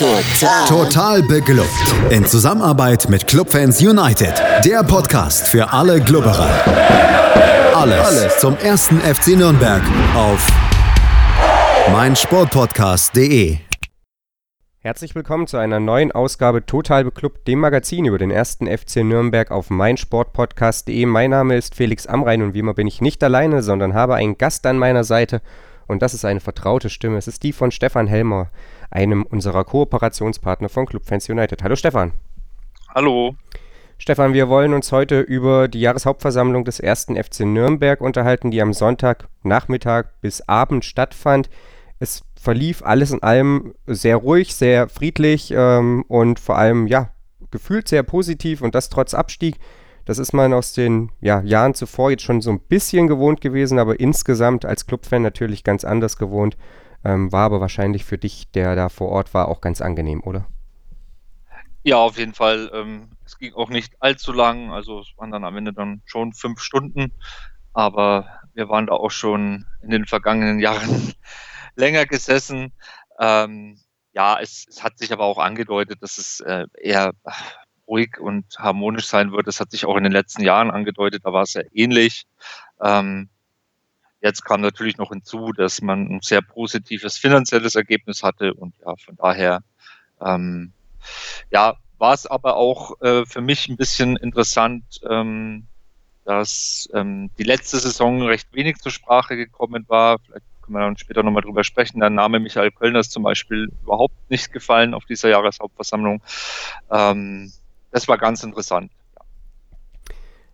Total. Total beglückt. In Zusammenarbeit mit Clubfans United. Der Podcast für alle Glubberer. Alles, Alles zum ersten FC Nürnberg auf meinsportpodcast.de. Herzlich willkommen zu einer neuen Ausgabe Total Beklubbt, dem Magazin über den ersten FC Nürnberg auf meinsportpodcast.de. Mein Name ist Felix Amrein und wie immer bin ich nicht alleine, sondern habe einen Gast an meiner Seite und das ist eine vertraute Stimme. Es ist die von Stefan Helmer, einem unserer Kooperationspartner von Clubfans United. Hallo Stefan. Hallo. Stefan, wir wollen uns heute über die Jahreshauptversammlung des ersten FC Nürnberg unterhalten, die am Sonntagnachmittag bis Abend stattfand. Es verlief alles in allem sehr ruhig, sehr friedlich ähm, und vor allem, ja, gefühlt sehr positiv und das trotz Abstieg. Das ist man aus den ja, Jahren zuvor jetzt schon so ein bisschen gewohnt gewesen, aber insgesamt als Clubfan natürlich ganz anders gewohnt. Ähm, war aber wahrscheinlich für dich, der da vor Ort war, auch ganz angenehm, oder? Ja, auf jeden Fall. Ähm, es ging auch nicht allzu lang, also es waren dann am Ende dann schon fünf Stunden, aber wir waren da auch schon in den vergangenen Jahren länger gesessen. Ähm, ja, es, es, hat sich aber auch angedeutet, dass es äh, eher ruhig und harmonisch sein wird. Das hat sich auch in den letzten Jahren angedeutet, da war es ja ähnlich. Ähm, jetzt kam natürlich noch hinzu, dass man ein sehr positives finanzielles Ergebnis hatte und ja, von daher, ähm, ja, war es aber auch äh, für mich ein bisschen interessant, ähm, dass ähm, die letzte Saison recht wenig zur Sprache gekommen war. Vielleicht können wir dann später nochmal drüber sprechen. Der Name Michael Kölner ist zum Beispiel überhaupt nicht gefallen auf dieser Jahreshauptversammlung. Ähm, das war ganz interessant.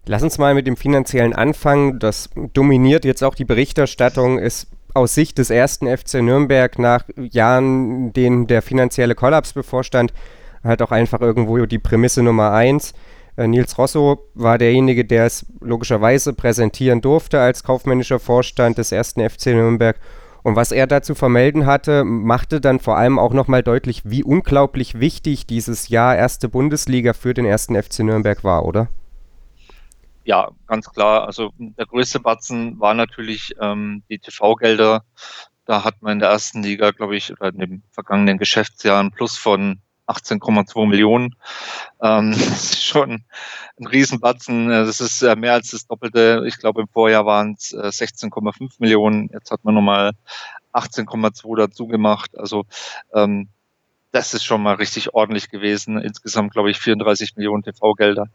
Lass uns mal mit dem finanziellen anfangen. Das dominiert jetzt auch die Berichterstattung, ist aus Sicht des ersten FC Nürnberg nach Jahren, denen der finanzielle Kollaps bevorstand, halt auch einfach irgendwo die Prämisse Nummer eins. Äh, Nils Rosso war derjenige, der es logischerweise präsentieren durfte als kaufmännischer Vorstand des ersten FC Nürnberg und was er dazu vermelden hatte, machte dann vor allem auch nochmal deutlich, wie unglaublich wichtig dieses Jahr erste Bundesliga für den ersten FC Nürnberg war, oder? Ja, ganz klar. Also der größte Batzen war natürlich ähm, die TV-Gelder. Da hat man in der ersten Liga, glaube ich, oder in den vergangenen Geschäftsjahren plus von 18,2 Millionen. Ähm, das ist schon ein Riesenbatzen. Das ist äh, mehr als das Doppelte. Ich glaube, im Vorjahr waren es 16,5 Millionen. Jetzt hat man nochmal 18,2 dazu gemacht. Also ähm, das ist schon mal richtig ordentlich gewesen. Insgesamt, glaube ich, 34 Millionen TV-Gelder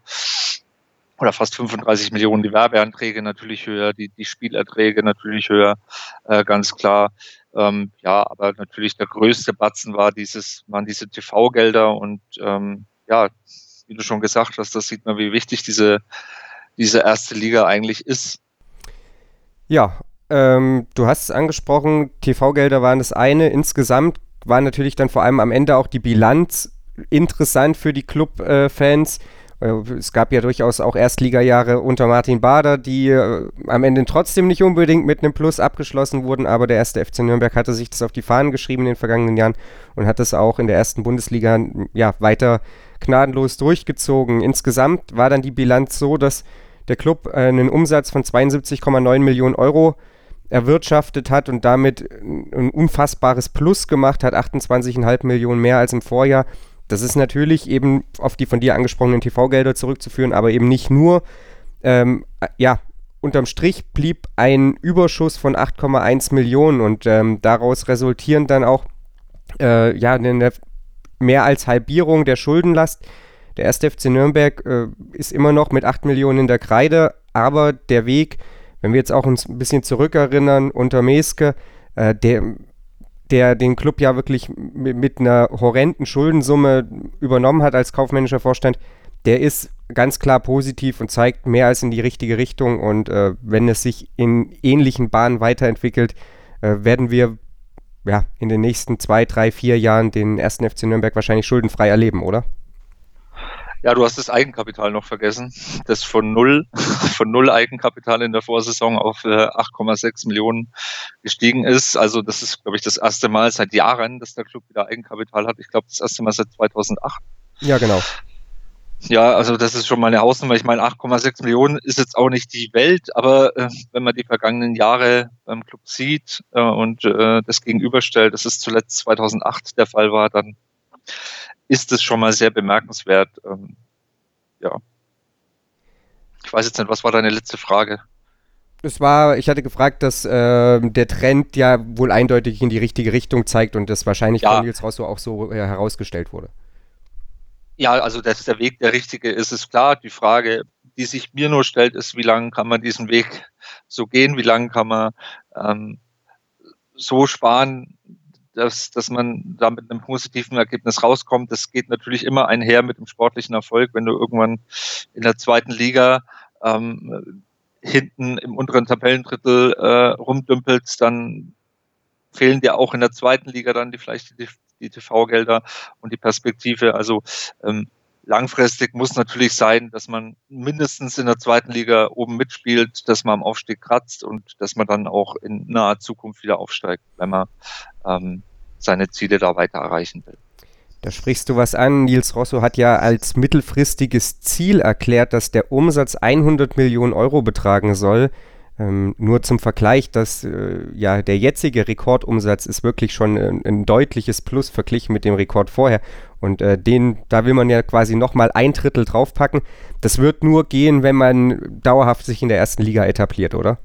oder fast 35 Millionen die Werbeanträge natürlich höher, die, die Spielerträge natürlich höher, äh, ganz klar. Ähm, ja, aber natürlich der größte Batzen war dieses, waren diese TV-Gelder und ähm, ja, wie du schon gesagt hast, das sieht man, wie wichtig diese, diese erste Liga eigentlich ist. Ja, ähm, du hast es angesprochen, TV-Gelder waren das eine. Insgesamt war natürlich dann vor allem am Ende auch die Bilanz interessant für die Club-Fans. Äh, es gab ja durchaus auch Erstligajahre unter Martin Bader, die äh, am Ende trotzdem nicht unbedingt mit einem Plus abgeschlossen wurden, aber der erste FC Nürnberg hatte sich das auf die Fahnen geschrieben in den vergangenen Jahren und hat das auch in der ersten Bundesliga ja, weiter gnadenlos durchgezogen. Insgesamt war dann die Bilanz so, dass der Club äh, einen Umsatz von 72,9 Millionen Euro erwirtschaftet hat und damit ein unfassbares Plus gemacht hat, 28,5 Millionen mehr als im Vorjahr. Das ist natürlich eben auf die von dir angesprochenen TV-Gelder zurückzuführen, aber eben nicht nur. Ähm, ja, unterm Strich blieb ein Überschuss von 8,1 Millionen und ähm, daraus resultieren dann auch äh, ja, eine mehr als Halbierung der Schuldenlast. Der 1. FC Nürnberg äh, ist immer noch mit 8 Millionen in der Kreide, aber der Weg, wenn wir jetzt auch uns ein bisschen zurückerinnern, unter Meske, äh, der der den Club ja wirklich mit einer horrenden Schuldensumme übernommen hat als kaufmännischer Vorstand, der ist ganz klar positiv und zeigt mehr als in die richtige Richtung. Und äh, wenn es sich in ähnlichen Bahnen weiterentwickelt, äh, werden wir ja, in den nächsten zwei, drei, vier Jahren den ersten FC Nürnberg wahrscheinlich schuldenfrei erleben, oder? Ja, du hast das Eigenkapital noch vergessen, das von null, von null Eigenkapital in der Vorsaison auf äh, 8,6 Millionen gestiegen ist. Also das ist, glaube ich, das erste Mal seit Jahren, dass der Club wieder Eigenkapital hat. Ich glaube, das erste Mal seit 2008. Ja, genau. Ja, also das ist schon mal eine Hausnummer. Ich meine, 8,6 Millionen ist jetzt auch nicht die Welt, aber äh, wenn man die vergangenen Jahre beim Club sieht äh, und äh, das gegenüberstellt, dass es zuletzt 2008 der Fall war, dann ist es schon mal sehr bemerkenswert. Ähm, ja. Ich weiß jetzt nicht, was war deine letzte Frage? Es war, ich hatte gefragt, dass äh, der Trend ja wohl eindeutig in die richtige Richtung zeigt und das wahrscheinlich ja. von Nils Rosso auch so äh, herausgestellt wurde. Ja, also dass der Weg der richtige ist, ist klar. Die Frage, die sich mir nur stellt, ist, wie lange kann man diesen Weg so gehen? Wie lange kann man ähm, so sparen, dass, dass man da mit einem positiven Ergebnis rauskommt? Das geht natürlich immer einher mit dem sportlichen Erfolg. Wenn du irgendwann in der zweiten Liga ähm, hinten im unteren Tabellendrittel äh, rumdümpelst, dann fehlen dir auch in der zweiten Liga dann die vielleicht die, die TV-Gelder und die Perspektive. Also ähm, langfristig muss natürlich sein, dass man mindestens in der zweiten Liga oben mitspielt, dass man am Aufstieg kratzt und dass man dann auch in naher Zukunft wieder aufsteigt, wenn man ähm, seine Ziele da weiter erreichen will. Da sprichst du was an. Nils Rosso hat ja als mittelfristiges Ziel erklärt, dass der Umsatz 100 Millionen Euro betragen soll. Ähm, nur zum Vergleich, dass äh, ja der jetzige Rekordumsatz ist wirklich schon ein, ein, deutliches Plus verglichen mit dem Rekord vorher. Und äh, den, da will man ja quasi nochmal ein Drittel draufpacken. Das wird nur gehen, wenn man dauerhaft sich in der ersten Liga etabliert, oder?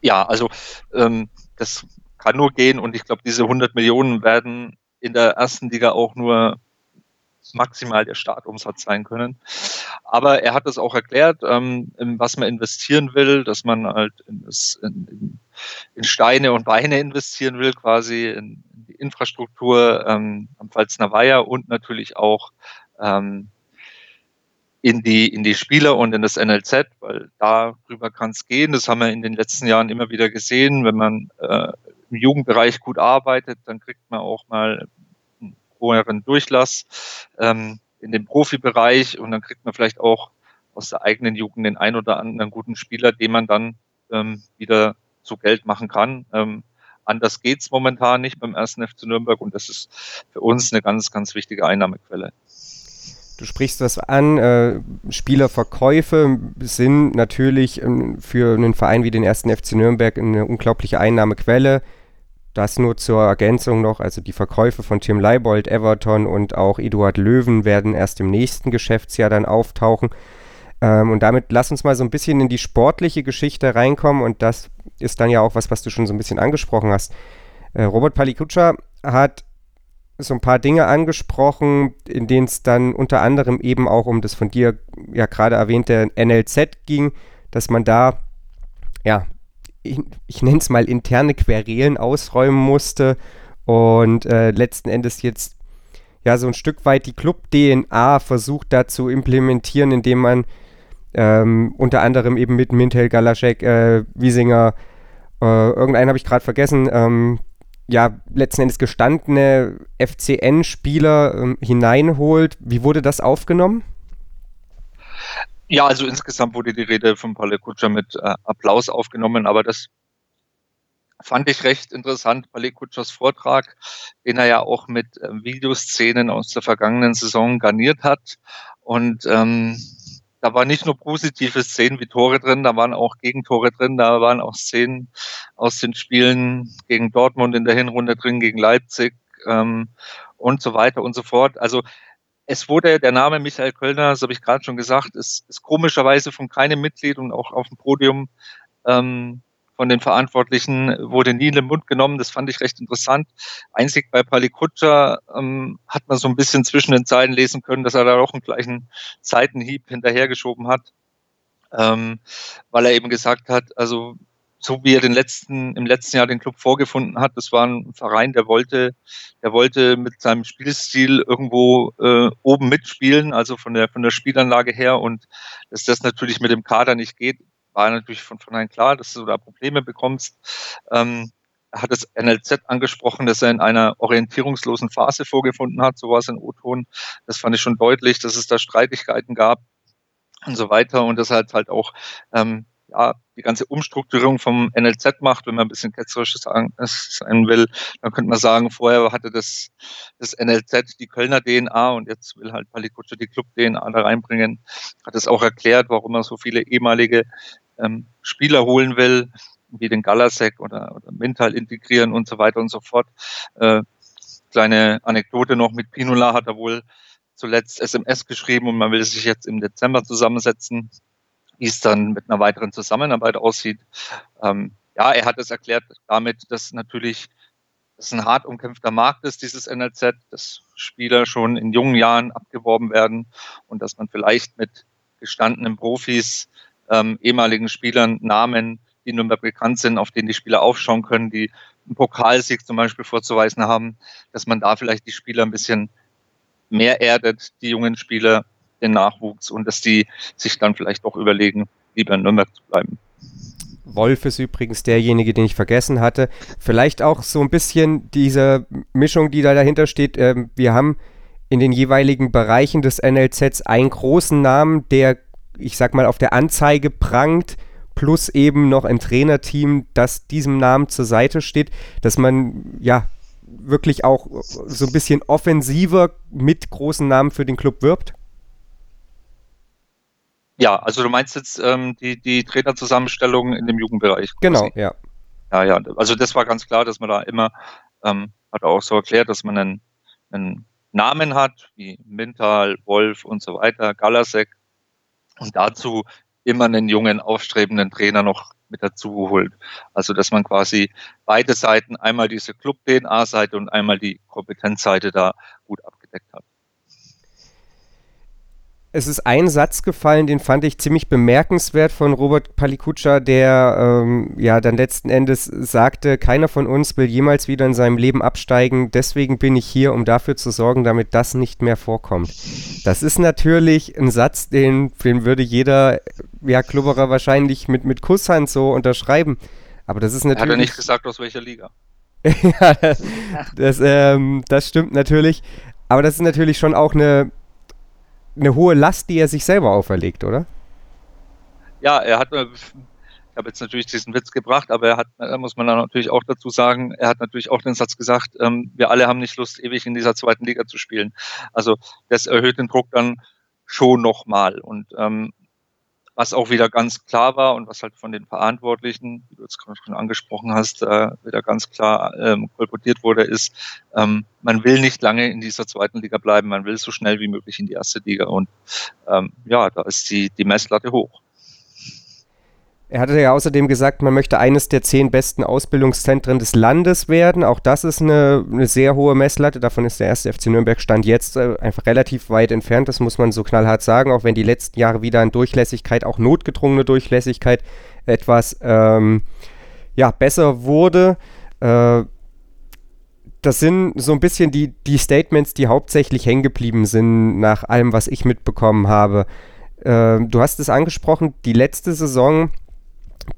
Ja, also ähm, das kann nur gehen und ich glaube, diese 100 Millionen werden in der ersten Liga auch nur maximal der Startumsatz sein können. Aber er hat es auch erklärt, ähm, was man investieren will, dass man halt in, das, in, in Steine und Beine investieren will, quasi in, in die Infrastruktur ähm, am Pfalzner Weiher und natürlich auch ähm, in die, in die Spieler und in das NLZ, weil darüber kann es gehen. Das haben wir in den letzten Jahren immer wieder gesehen. Wenn man äh, im Jugendbereich gut arbeitet, dann kriegt man auch mal höheren Durchlass ähm, in den Profibereich und dann kriegt man vielleicht auch aus der eigenen Jugend den ein oder anderen guten Spieler, den man dann ähm, wieder zu Geld machen kann. Ähm, anders geht's momentan nicht beim ersten FC Nürnberg und das ist für uns eine ganz, ganz wichtige Einnahmequelle. Du sprichst das an, äh, Spielerverkäufe sind natürlich ähm, für einen Verein wie den ersten FC Nürnberg eine unglaubliche Einnahmequelle. Das nur zur Ergänzung noch, also die Verkäufe von Tim Leibold, Everton und auch Eduard Löwen werden erst im nächsten Geschäftsjahr dann auftauchen. Ähm, und damit lass uns mal so ein bisschen in die sportliche Geschichte reinkommen und das ist dann ja auch was, was du schon so ein bisschen angesprochen hast. Äh, Robert Palikutscha hat so ein paar Dinge angesprochen, in denen es dann unter anderem eben auch um das von dir ja gerade erwähnte NLZ ging, dass man da ja ich, nenne es mal interne Querelen ausräumen musste und äh, letzten Endes jetzt ja so ein Stück weit die Club-DNA versucht da zu implementieren, indem man ähm, unter anderem eben mit Mintel, Galaschek, äh, Wiesinger, äh, irgendeinen habe ich gerade vergessen, ähm, ja, letzten Endes gestandene FCN-Spieler ähm, hineinholt. Wie wurde das aufgenommen? Ja, also insgesamt wurde die Rede von Paul Kutscher mit äh, Applaus aufgenommen, aber das fand ich recht interessant, Paul Kutschers Vortrag, den er ja auch mit äh, Videoszenen aus der vergangenen Saison garniert hat. Und ähm, da waren nicht nur positive Szenen wie Tore drin, da waren auch Gegentore drin, da waren auch Szenen aus den Spielen gegen Dortmund in der Hinrunde drin, gegen Leipzig ähm, und so weiter und so fort. Also es wurde der Name Michael Kölner, das habe ich gerade schon gesagt, ist, ist komischerweise von keinem Mitglied und auch auf dem Podium ähm, von den Verantwortlichen wurde nie in den Mund genommen. Das fand ich recht interessant. Einzig bei Palikutscha ähm, hat man so ein bisschen zwischen den Zeilen lesen können, dass er da auch einen gleichen Seitenhieb hinterhergeschoben hat, ähm, weil er eben gesagt hat, also so wie er den letzten, im letzten Jahr den Club vorgefunden hat. Das war ein Verein, der wollte, der wollte mit seinem Spielstil irgendwo äh, oben mitspielen, also von der, von der Spielanlage her. Und dass das natürlich mit dem Kader nicht geht, war natürlich von vornherein klar, dass du da Probleme bekommst. Ähm, er hat das NLZ angesprochen, dass er in einer orientierungslosen Phase vorgefunden hat. So war es in O-Ton. Das fand ich schon deutlich, dass es da Streitigkeiten gab und so weiter. Und das hat halt auch ähm, ja, die ganze Umstrukturierung vom NLZ macht, wenn man ein bisschen ketzerisch sagen, sein will, dann könnte man sagen, vorher hatte das, das NLZ die Kölner DNA und jetzt will halt Palikutsche die Club-DNA da reinbringen. Hat es auch erklärt, warum er so viele ehemalige ähm, Spieler holen will, wie den Galasek oder, oder Mental integrieren und so weiter und so fort. Äh, kleine Anekdote noch mit Pinola hat er wohl zuletzt SMS geschrieben und man will sich jetzt im Dezember zusammensetzen, wie es dann mit einer weiteren Zusammenarbeit aussieht. Ähm, ja, er hat es erklärt damit, dass natürlich das ein hart umkämpfter Markt ist, dieses NLZ, dass Spieler schon in jungen Jahren abgeworben werden und dass man vielleicht mit gestandenen Profis, ähm, ehemaligen Spielern, Namen, die nun mal bekannt sind, auf denen die Spieler aufschauen können, die einen Pokalsieg zum Beispiel vorzuweisen haben, dass man da vielleicht die Spieler ein bisschen mehr erdet, die jungen Spieler, den Nachwuchs und dass die sich dann vielleicht auch überlegen, lieber in Nürnberg zu bleiben. Wolf ist übrigens derjenige, den ich vergessen hatte. Vielleicht auch so ein bisschen diese Mischung, die da dahinter steht. Ähm, wir haben in den jeweiligen Bereichen des NLZs einen großen Namen, der, ich sag mal, auf der Anzeige prangt, plus eben noch ein Trainerteam, das diesem Namen zur Seite steht, dass man ja wirklich auch so ein bisschen offensiver mit großen Namen für den Club wirbt? Ja, also du meinst jetzt ähm, die, die Trainerzusammenstellung in dem Jugendbereich. Quasi. Genau, ja. Ja, ja, also das war ganz klar, dass man da immer, ähm, hat er auch so erklärt, dass man einen, einen Namen hat, wie Mintal, Wolf und so weiter, Galasek, und dazu immer einen jungen, aufstrebenden Trainer noch mit dazu holt. Also dass man quasi beide Seiten, einmal diese Club-DNA-Seite und einmal die Kompetenzseite da gut abgedeckt hat es ist ein Satz gefallen, den fand ich ziemlich bemerkenswert von Robert Palikutscha, der ähm, ja dann letzten Endes sagte, keiner von uns will jemals wieder in seinem Leben absteigen, deswegen bin ich hier, um dafür zu sorgen, damit das nicht mehr vorkommt. Das ist natürlich ein Satz, den, den würde jeder ja, Klubberer wahrscheinlich mit, mit Kusshand so unterschreiben. Aber das ist natürlich. Hat er nicht gesagt, aus welcher Liga? ja, das, das, ähm, das stimmt natürlich. Aber das ist natürlich schon auch eine eine hohe Last, die er sich selber auferlegt, oder? Ja, er hat, äh, ich habe jetzt natürlich diesen Witz gebracht, aber er hat, da muss man natürlich auch dazu sagen, er hat natürlich auch den Satz gesagt, ähm, wir alle haben nicht Lust, ewig in dieser zweiten Liga zu spielen. Also das erhöht den Druck dann schon nochmal. Und ähm, was auch wieder ganz klar war und was halt von den Verantwortlichen, wie du jetzt schon angesprochen hast, äh, wieder ganz klar ähm, kolportiert wurde, ist, ähm, man will nicht lange in dieser zweiten Liga bleiben, man will so schnell wie möglich in die erste Liga. Und ähm, ja, da ist die, die Messlatte hoch. Er hatte ja außerdem gesagt, man möchte eines der zehn besten Ausbildungszentren des Landes werden. Auch das ist eine, eine sehr hohe Messlatte. Davon ist der erste FC Nürnberg Stand jetzt äh, einfach relativ weit entfernt. Das muss man so knallhart sagen. Auch wenn die letzten Jahre wieder an Durchlässigkeit, auch notgedrungene Durchlässigkeit, etwas ähm, ja, besser wurde. Äh, das sind so ein bisschen die, die Statements, die hauptsächlich hängen geblieben sind, nach allem, was ich mitbekommen habe. Äh, du hast es angesprochen, die letzte Saison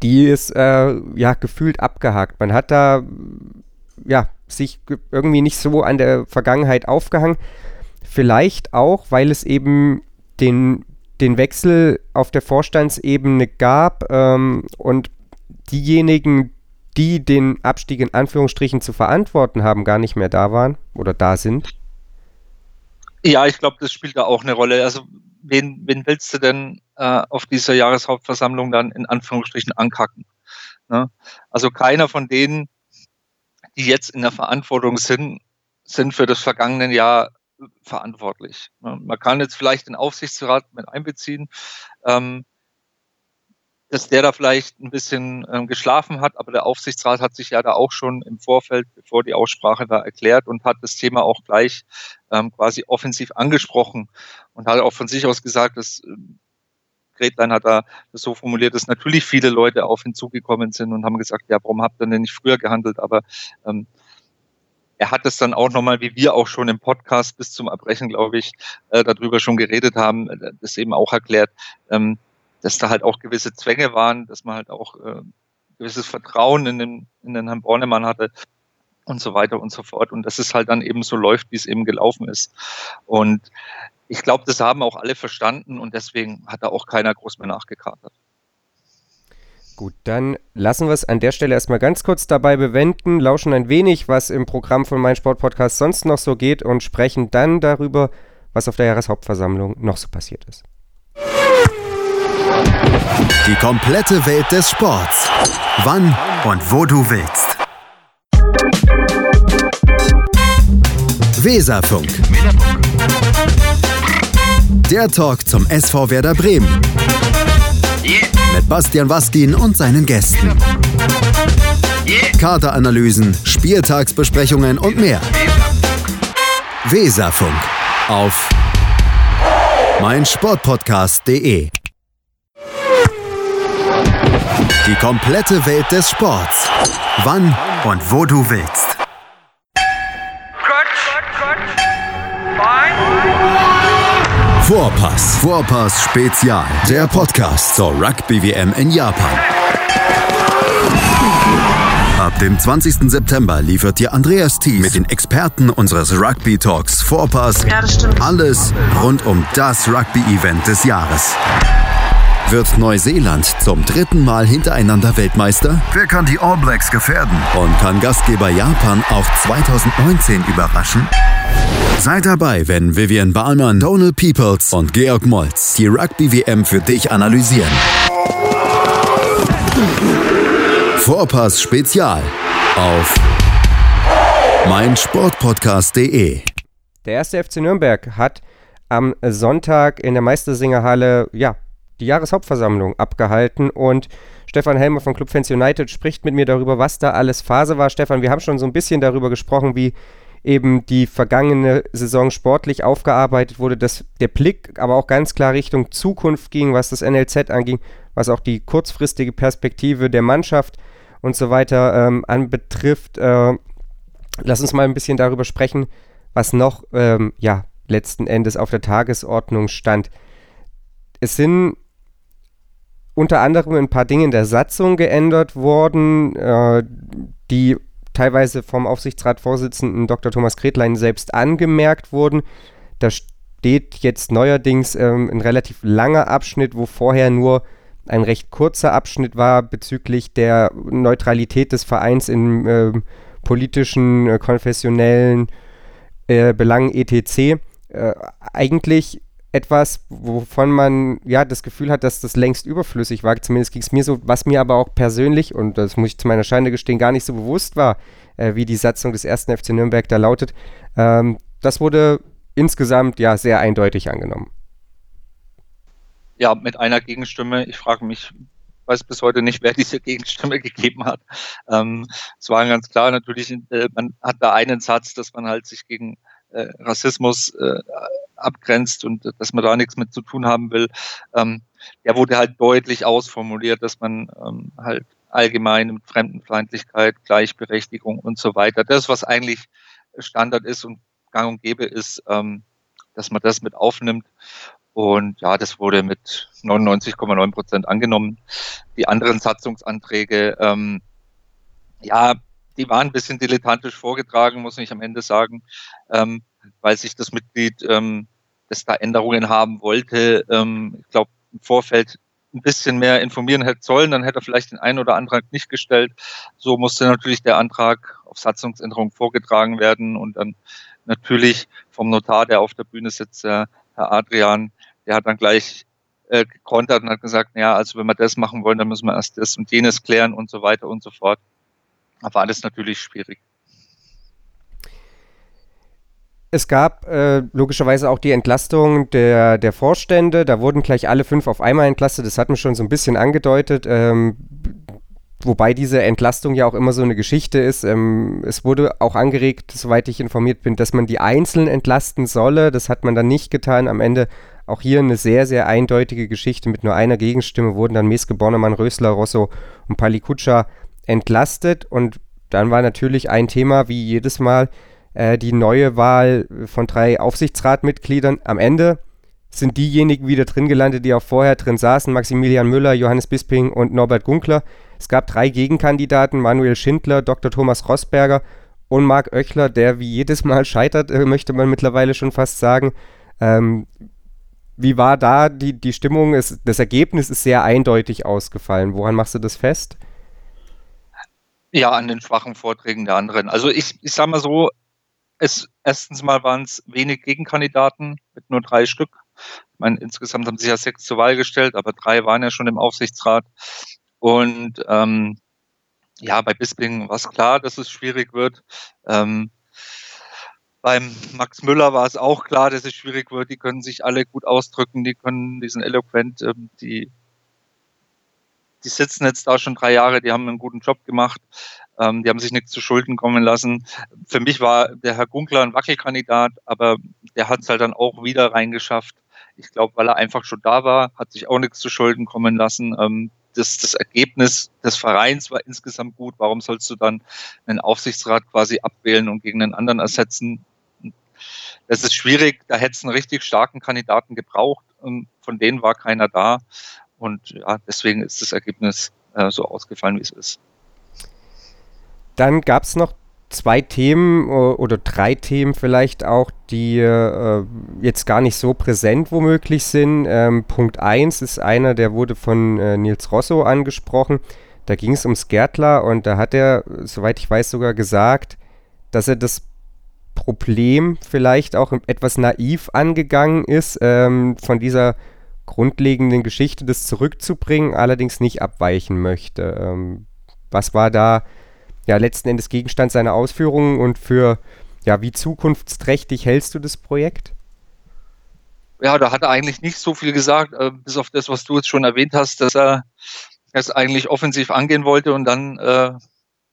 die ist äh, ja gefühlt abgehakt. Man hat da ja sich irgendwie nicht so an der Vergangenheit aufgehangen. Vielleicht auch, weil es eben den, den Wechsel auf der Vorstandsebene gab ähm, und diejenigen, die den Abstieg in Anführungsstrichen zu verantworten haben, gar nicht mehr da waren oder da sind. Ja, ich glaube, das spielt da auch eine Rolle. Also wen, wen willst du denn äh, auf dieser Jahreshauptversammlung dann in Anführungsstrichen ankacken? Ne? Also keiner von denen, die jetzt in der Verantwortung sind, sind für das vergangene Jahr verantwortlich. Ne? Man kann jetzt vielleicht den Aufsichtsrat mit einbeziehen. Ähm, dass der da vielleicht ein bisschen ähm, geschlafen hat, aber der Aufsichtsrat hat sich ja da auch schon im Vorfeld, bevor die Aussprache da erklärt und hat das Thema auch gleich ähm, quasi offensiv angesprochen und hat auch von sich aus gesagt, dass äh, Gretlein hat da das so formuliert, dass natürlich viele Leute auf ihn zugekommen sind und haben gesagt, ja, warum habt ihr denn nicht früher gehandelt? Aber ähm, er hat es dann auch nochmal, wie wir auch schon im Podcast bis zum Erbrechen, glaube ich, äh, darüber schon geredet haben, äh, das eben auch erklärt, ähm, dass da halt auch gewisse Zwänge waren, dass man halt auch äh, gewisses Vertrauen in den, in den Herrn Bornemann hatte und so weiter und so fort. Und dass es halt dann eben so läuft, wie es eben gelaufen ist. Und ich glaube, das haben auch alle verstanden und deswegen hat da auch keiner groß mehr nachgekatert. Gut, dann lassen wir es an der Stelle erstmal ganz kurz dabei bewenden, lauschen ein wenig, was im Programm von Mein Sport Podcast sonst noch so geht und sprechen dann darüber, was auf der Jahreshauptversammlung noch so passiert ist. Die komplette Welt des Sports. Wann und wo du willst. Weserfunk. Der Talk zum SV Werder Bremen. Mit Bastian Waskin und seinen Gästen. Kateranalysen, Spieltagsbesprechungen und mehr. Weserfunk auf meinsportpodcast.de. Die komplette Welt des Sports. Wann und wo du willst. Vorpass. Vorpass Spezial. Der Podcast zur Rugby-WM in Japan. Ab dem 20. September liefert dir Andreas Thies mit den Experten unseres Rugby Talks Vorpass alles rund um das Rugby-Event des Jahres. Wird Neuseeland zum dritten Mal hintereinander Weltmeister? Wer kann die All Blacks gefährden? Und kann Gastgeber Japan auch 2019 überraschen? Seid dabei, wenn Vivian Bahlmann, Donald Peoples und Georg Moltz die Rugby-WM für dich analysieren. Vorpass Spezial auf meinsportpodcast.de. Der erste FC Nürnberg hat am Sonntag in der Meistersingerhalle ja, die Jahreshauptversammlung abgehalten und Stefan Helmer von Club Fans United spricht mit mir darüber, was da alles Phase war. Stefan, wir haben schon so ein bisschen darüber gesprochen, wie eben die vergangene Saison sportlich aufgearbeitet wurde, dass der Blick aber auch ganz klar Richtung Zukunft ging, was das NLZ anging, was auch die kurzfristige Perspektive der Mannschaft und so weiter ähm, anbetrifft. Äh, lass uns mal ein bisschen darüber sprechen, was noch ähm, ja, letzten Endes auf der Tagesordnung stand. Es sind unter anderem ein paar Dinge in der Satzung geändert worden, äh, die teilweise vom Aufsichtsratsvorsitzenden Dr. Thomas Kretlein selbst angemerkt wurden. Da steht jetzt neuerdings ähm, ein relativ langer Abschnitt, wo vorher nur ein recht kurzer Abschnitt war bezüglich der Neutralität des Vereins in äh, politischen, äh, konfessionellen äh, Belangen etc. Äh, eigentlich etwas, wovon man ja das Gefühl hat, dass das längst überflüssig war. Zumindest ging es mir so, was mir aber auch persönlich, und das muss ich zu meiner Schande gestehen, gar nicht so bewusst war, äh, wie die Satzung des ersten FC Nürnberg da lautet. Ähm, das wurde insgesamt ja sehr eindeutig angenommen. Ja, mit einer Gegenstimme. Ich frage mich, weiß bis heute nicht, wer diese Gegenstimme gegeben hat. Ähm, es war ganz klar, natürlich, äh, man hat da einen Satz, dass man halt sich gegen äh, Rassismus äh, abgrenzt und dass man da nichts mit zu tun haben will, ähm, der wurde halt deutlich ausformuliert, dass man ähm, halt allgemein mit Fremdenfeindlichkeit, Gleichberechtigung und so weiter, das, was eigentlich Standard ist und gang und gäbe ist, ähm, dass man das mit aufnimmt. Und ja, das wurde mit 99,9 Prozent angenommen. Die anderen Satzungsanträge, ähm, ja, die waren ein bisschen dilettantisch vorgetragen, muss ich am Ende sagen, ähm, weil sich das Mitglied, ähm, das da Änderungen haben wollte, ähm, ich glaube, im Vorfeld ein bisschen mehr informieren hätte sollen, dann hätte er vielleicht den einen oder anderen nicht gestellt. So musste natürlich der Antrag auf Satzungsänderung vorgetragen werden und dann natürlich vom Notar, der auf der Bühne sitzt, der Herr Adrian, der hat dann gleich äh, gekontert und hat gesagt, ja, also wenn wir das machen wollen, dann müssen wir erst das und jenes klären und so weiter und so fort. Aber alles natürlich schwierig. Es gab äh, logischerweise auch die Entlastung der, der Vorstände. Da wurden gleich alle fünf auf einmal entlastet. Das hat mir schon so ein bisschen angedeutet. Ähm, wobei diese Entlastung ja auch immer so eine Geschichte ist. Ähm, es wurde auch angeregt, soweit ich informiert bin, dass man die einzeln entlasten solle. Das hat man dann nicht getan. Am Ende auch hier eine sehr, sehr eindeutige Geschichte. Mit nur einer Gegenstimme wurden dann Meske, Bornemann, Rösler, Rosso und Palikutscha entlastet. Und dann war natürlich ein Thema, wie jedes Mal, äh, die neue Wahl von drei Aufsichtsratmitgliedern. Am Ende sind diejenigen wieder drin gelandet, die auch vorher drin saßen. Maximilian Müller, Johannes Bisping und Norbert Gunkler. Es gab drei Gegenkandidaten, Manuel Schindler, Dr. Thomas Rossberger und Marc Oechler, der wie jedes Mal scheitert, äh, möchte man mittlerweile schon fast sagen. Ähm, wie war da die, die Stimmung? Es, das Ergebnis ist sehr eindeutig ausgefallen. Woran machst du das fest? Ja, an den schwachen Vorträgen der anderen. Also ich, ich sage mal so, es, erstens mal waren es wenig Gegenkandidaten mit nur drei Stück. Ich meine, insgesamt haben sich ja sechs zur Wahl gestellt, aber drei waren ja schon im Aufsichtsrat. Und ähm, ja, bei Bisping war es klar, dass es schwierig wird. Ähm, Beim Max Müller war es auch klar, dass es schwierig wird. Die können sich alle gut ausdrücken, die können, die sind eloquent, ähm, die, die sitzen jetzt da schon drei Jahre, die haben einen guten Job gemacht, ähm, die haben sich nichts zu Schulden kommen lassen. Für mich war der Herr Gunkler ein Wackelkandidat, aber der hat es halt dann auch wieder reingeschafft. Ich glaube, weil er einfach schon da war, hat sich auch nichts zu Schulden kommen lassen. Ähm, das, das Ergebnis des Vereins war insgesamt gut. Warum sollst du dann einen Aufsichtsrat quasi abwählen und gegen einen anderen ersetzen? Das ist schwierig. Da hätte es einen richtig starken Kandidaten gebraucht. Und von denen war keiner da. Und ja, deswegen ist das Ergebnis äh, so ausgefallen, wie es ist. Dann gab es noch zwei Themen oder drei Themen vielleicht auch, die äh, jetzt gar nicht so präsent womöglich sind. Ähm, Punkt 1 ist einer, der wurde von äh, Nils Rosso angesprochen. Da ging es ums Gärtler und da hat er, soweit ich weiß, sogar gesagt, dass er das Problem vielleicht auch etwas naiv angegangen ist, ähm, von dieser grundlegenden Geschichte das zurückzubringen, allerdings nicht abweichen möchte. Ähm, was war da ja letzten Endes Gegenstand seiner Ausführungen und für ja, wie zukunftsträchtig hältst du das Projekt? Ja, da hat er eigentlich nicht so viel gesagt, äh, bis auf das, was du jetzt schon erwähnt hast, dass er es eigentlich offensiv angehen wollte und dann äh,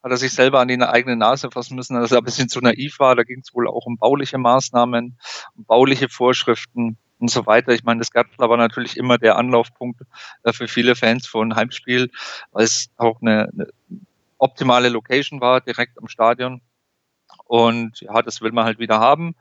hat er sich selber an die eigene Nase fassen müssen, dass er ein bisschen zu naiv war. Da ging es wohl auch um bauliche Maßnahmen, um bauliche Vorschriften und so weiter. Ich meine, das Gärtler war natürlich immer der Anlaufpunkt äh, für viele Fans von Heimspiel, weil es auch eine, eine optimale Location war, direkt am Stadion. Und ja, das will man halt wieder haben.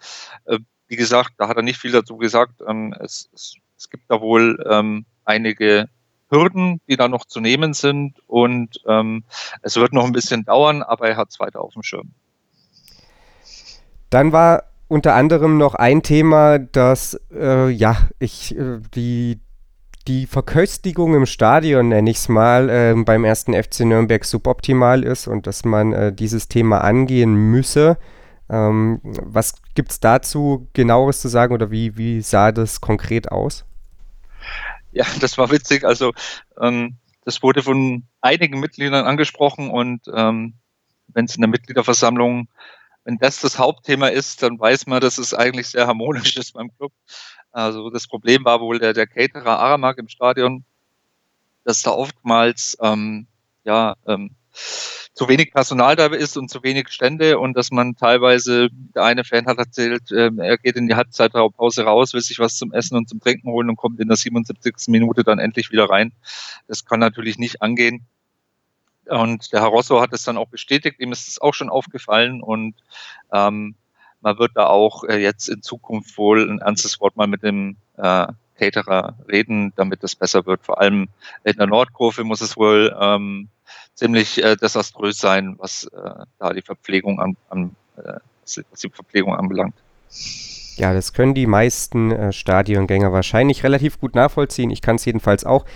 Äh, wie gesagt, da hat er nicht viel dazu gesagt. Ähm, es, es, es, gibt da wohl ähm, einige Hürden, die da noch zu nehmen sind. Und ähm, es wird noch ein bisschen dauern, aber er hat es weiter auf dem Schirm. Dann war unter anderem noch ein Thema, dass äh, ja, ich äh, die die Verköstigung im Stadion, nenne ich es mal, äh, beim ersten FC Nürnberg suboptimal ist und dass man äh, dieses Thema angehen müsse. Ähm, was gibt es dazu genaueres zu sagen oder wie, wie sah das konkret aus? Ja, das war witzig. Also ähm, das wurde von einigen Mitgliedern angesprochen und ähm, wenn es in der Mitgliederversammlung, wenn das das Hauptthema ist, dann weiß man, dass es eigentlich sehr harmonisch ist beim Club. Also das Problem war wohl der, der Caterer Aramak im Stadion, dass da oftmals ähm, ja ähm, zu wenig Personal da ist und zu wenig Stände und dass man teilweise, der eine Fan hat erzählt, äh, er geht in die Halbzeitraupause raus, will sich was zum Essen und zum Trinken holen und kommt in der 77. Minute dann endlich wieder rein. Das kann natürlich nicht angehen. Und der Herr Rosso hat es dann auch bestätigt, ihm ist es auch schon aufgefallen und ähm, man wird da auch äh, jetzt in Zukunft wohl ein ernstes Wort mal mit dem äh, Caterer reden, damit es besser wird. Vor allem in der Nordkurve muss es wohl ähm, ziemlich äh, desaströs sein, was äh, da die Verpflegung an, an äh, was die Verpflegung anbelangt. Ja, das können die meisten äh, Stadiongänger wahrscheinlich relativ gut nachvollziehen. Ich kann es jedenfalls auch.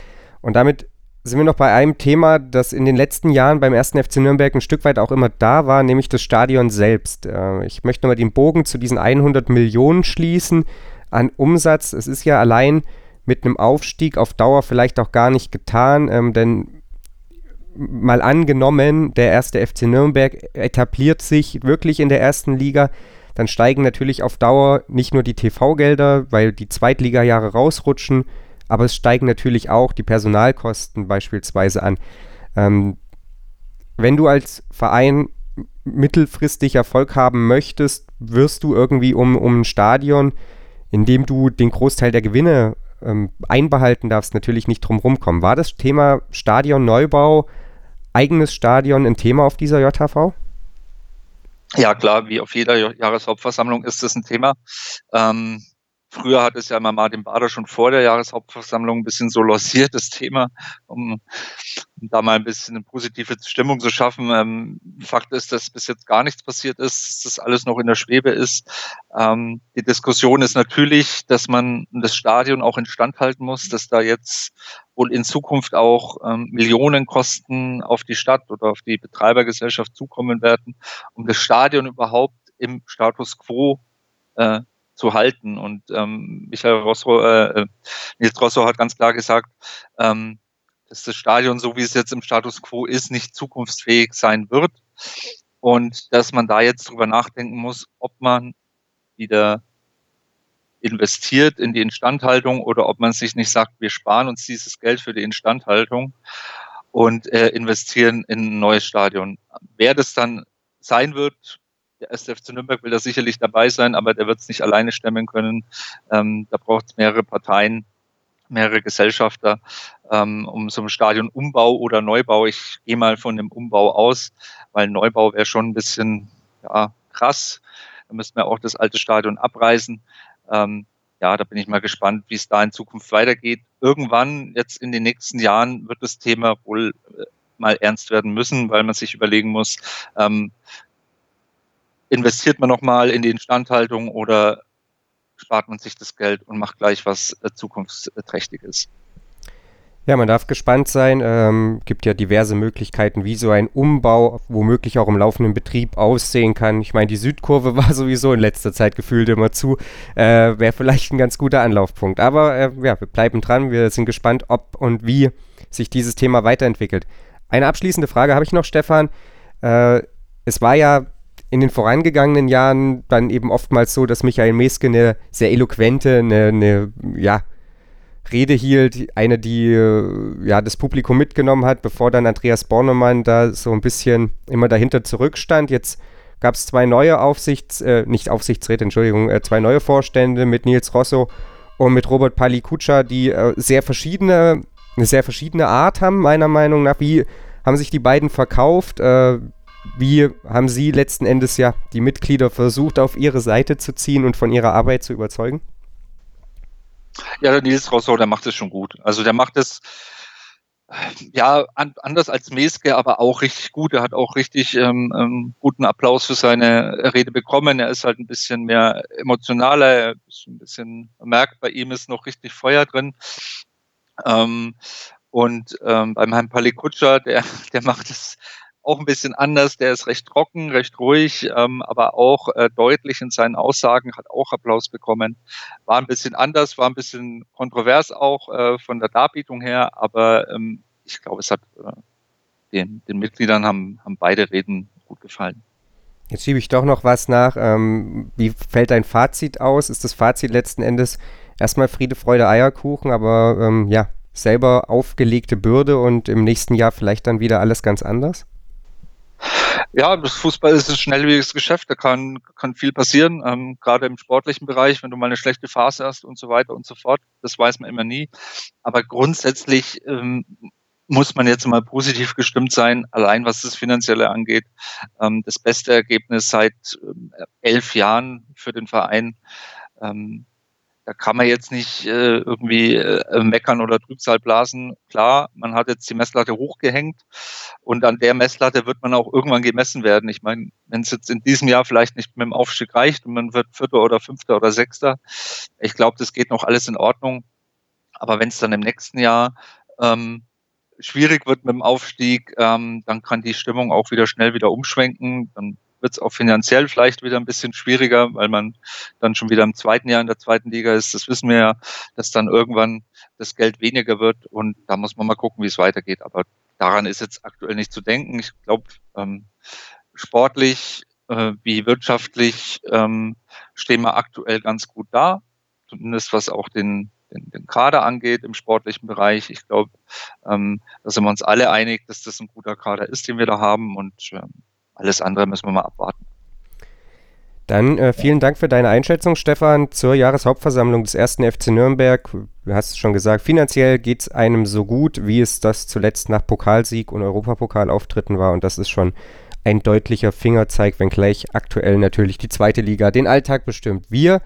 Und damit sind wir noch bei einem Thema, das in den letzten Jahren beim ersten FC Nürnberg ein Stück weit auch immer da war, nämlich das Stadion selbst. Äh, ich möchte nochmal den Bogen zu diesen 100 Millionen schließen an Umsatz. Es ist ja allein mit einem Aufstieg auf Dauer vielleicht auch gar nicht getan, ähm, denn mal angenommen, der erste FC Nürnberg etabliert sich wirklich in der ersten Liga, dann steigen natürlich auf Dauer nicht nur die TV-Gelder, weil die Zweitliga-Jahre rausrutschen, aber es steigen natürlich auch die Personalkosten beispielsweise an. Ähm, wenn du als Verein mittelfristig Erfolg haben möchtest, wirst du irgendwie um, um ein Stadion, in dem du den Großteil der Gewinne ähm, einbehalten darfst, natürlich nicht drum rumkommen. War das Thema Stadionneubau, eigenes Stadion ein Thema auf dieser JHV? Ja, klar, wie auf jeder Jahreshauptversammlung ist das ein Thema. Ähm, Früher hat es ja immer Martin Bader schon vor der Jahreshauptversammlung ein bisschen so lanciert, das Thema, um, um da mal ein bisschen eine positive Stimmung zu schaffen. Ähm, Fakt ist, dass bis jetzt gar nichts passiert ist, dass das alles noch in der Schwebe ist. Ähm, die Diskussion ist natürlich, dass man das Stadion auch instand halten muss, dass da jetzt wohl in Zukunft auch ähm, Millionenkosten auf die Stadt oder auf die Betreibergesellschaft zukommen werden, um das Stadion überhaupt im Status quo äh, zu halten. Und ähm, Michael Rosso, äh, äh, Nils Rosso hat ganz klar gesagt, ähm, dass das Stadion, so wie es jetzt im Status quo ist, nicht zukunftsfähig sein wird. Und dass man da jetzt drüber nachdenken muss, ob man wieder investiert in die Instandhaltung oder ob man sich nicht sagt, wir sparen uns dieses Geld für die Instandhaltung und äh, investieren in ein neues Stadion. Wer das dann sein wird, der SFC Nürnberg will da sicherlich dabei sein, aber der wird es nicht alleine stemmen können. Ähm, da braucht es mehrere Parteien, mehrere Gesellschafter, ähm, um so einen Stadionumbau oder Neubau. Ich gehe mal von dem Umbau aus, weil Neubau wäre schon ein bisschen ja, krass. Da müssten wir auch das alte Stadion abreißen. Ähm, ja, da bin ich mal gespannt, wie es da in Zukunft weitergeht. Irgendwann, jetzt in den nächsten Jahren, wird das Thema wohl äh, mal ernst werden müssen, weil man sich überlegen muss, ähm, investiert man nochmal in die Instandhaltung oder spart man sich das Geld und macht gleich was äh, zukunftsträchtiges. Ja, man darf gespannt sein. Ähm, gibt ja diverse Möglichkeiten, wie so ein Umbau womöglich auch im laufenden Betrieb aussehen kann. Ich meine, die Südkurve war sowieso in letzter Zeit gefühlt immer zu. Äh, Wäre vielleicht ein ganz guter Anlaufpunkt. Aber äh, ja, wir bleiben dran. Wir sind gespannt, ob und wie sich dieses Thema weiterentwickelt. Eine abschließende Frage habe ich noch, Stefan. Äh, es war ja in den vorangegangenen Jahren dann eben oftmals so, dass Michael Meske eine sehr eloquente, eine, eine ja, Rede hielt, eine, die äh, ja das Publikum mitgenommen hat, bevor dann Andreas Bornemann da so ein bisschen immer dahinter zurückstand. Jetzt gab es zwei neue Aufsichts, äh, nicht Aufsichtsräte, Entschuldigung, äh, zwei neue Vorstände mit Nils Rosso und mit Robert Palikutscha, die äh, sehr verschiedene, eine sehr verschiedene Art haben, meiner Meinung nach. Wie haben sich die beiden verkauft? Äh, wie haben Sie letzten Endes ja die Mitglieder versucht, auf Ihre Seite zu ziehen und von Ihrer Arbeit zu überzeugen? Ja, der Nils Rosso, der macht es schon gut. Also der macht es ja an, anders als Meske, aber auch richtig gut. Er hat auch richtig ähm, ähm, guten Applaus für seine Rede bekommen. Er ist halt ein bisschen mehr emotionaler, er ist ein bisschen merkt, bei ihm ist noch richtig Feuer drin. Ähm, und ähm, beim Herrn Palikutscher, der, der macht es auch ein bisschen anders. Der ist recht trocken, recht ruhig, ähm, aber auch äh, deutlich in seinen Aussagen, hat auch Applaus bekommen. War ein bisschen anders, war ein bisschen kontrovers auch äh, von der Darbietung her, aber ähm, ich glaube, es hat äh, den, den Mitgliedern haben, haben beide Reden gut gefallen. Jetzt schiebe ich doch noch was nach. Ähm, wie fällt dein Fazit aus? Ist das Fazit letzten Endes erstmal Friede, Freude, Eierkuchen, aber ähm, ja, selber aufgelegte Bürde und im nächsten Jahr vielleicht dann wieder alles ganz anders? Ja, das Fußball ist ein schnelllebiges Geschäft, da kann, kann viel passieren, ähm, gerade im sportlichen Bereich, wenn du mal eine schlechte Phase hast und so weiter und so fort. Das weiß man immer nie. Aber grundsätzlich ähm, muss man jetzt mal positiv gestimmt sein, allein was das Finanzielle angeht. Ähm, das beste Ergebnis seit ähm, elf Jahren für den Verein. Ähm, da kann man jetzt nicht äh, irgendwie äh, meckern oder Trübsal blasen. Klar, man hat jetzt die Messlatte hochgehängt und an der Messlatte wird man auch irgendwann gemessen werden. Ich meine, wenn es jetzt in diesem Jahr vielleicht nicht mit dem Aufstieg reicht und man wird Vierter oder Fünfter oder Sechster, ich glaube, das geht noch alles in Ordnung. Aber wenn es dann im nächsten Jahr ähm, schwierig wird mit dem Aufstieg, ähm, dann kann die Stimmung auch wieder schnell wieder umschwenken. Dann wird es auch finanziell vielleicht wieder ein bisschen schwieriger, weil man dann schon wieder im zweiten Jahr in der zweiten Liga ist. Das wissen wir ja, dass dann irgendwann das Geld weniger wird und da muss man mal gucken, wie es weitergeht. Aber daran ist jetzt aktuell nicht zu denken. Ich glaube, ähm, sportlich äh, wie wirtschaftlich ähm, stehen wir aktuell ganz gut da, zumindest was auch den, den, Kader angeht im sportlichen Bereich. Ich glaube, ähm, da sind wir uns alle einig, dass das ein guter Kader ist, den wir da haben und ähm, alles andere müssen wir mal abwarten. Dann äh, vielen Dank für deine Einschätzung, Stefan, zur Jahreshauptversammlung des ersten FC Nürnberg. Du hast es schon gesagt, finanziell geht es einem so gut, wie es das zuletzt nach Pokalsieg und Europapokalauftritten war. Und das ist schon ein deutlicher Fingerzeig, wenngleich aktuell natürlich die zweite Liga den Alltag bestimmt. Wir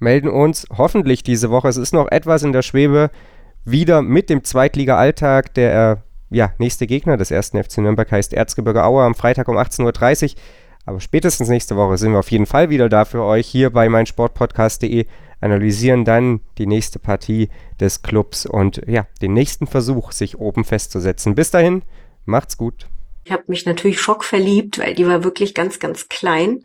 melden uns hoffentlich diese Woche, es ist noch etwas in der Schwebe, wieder mit dem Zweitliga-Alltag. Der äh, ja, nächste Gegner des ersten FC Nürnberg heißt Erzgebirge Aue am Freitag um 18.30 Uhr. Aber spätestens nächste Woche sind wir auf jeden Fall wieder da für euch hier bei meinsportpodcast.de, analysieren dann die nächste Partie des Clubs und ja, den nächsten Versuch, sich oben festzusetzen. Bis dahin, macht's gut. Ich habe mich natürlich schockverliebt, weil die war wirklich ganz, ganz klein.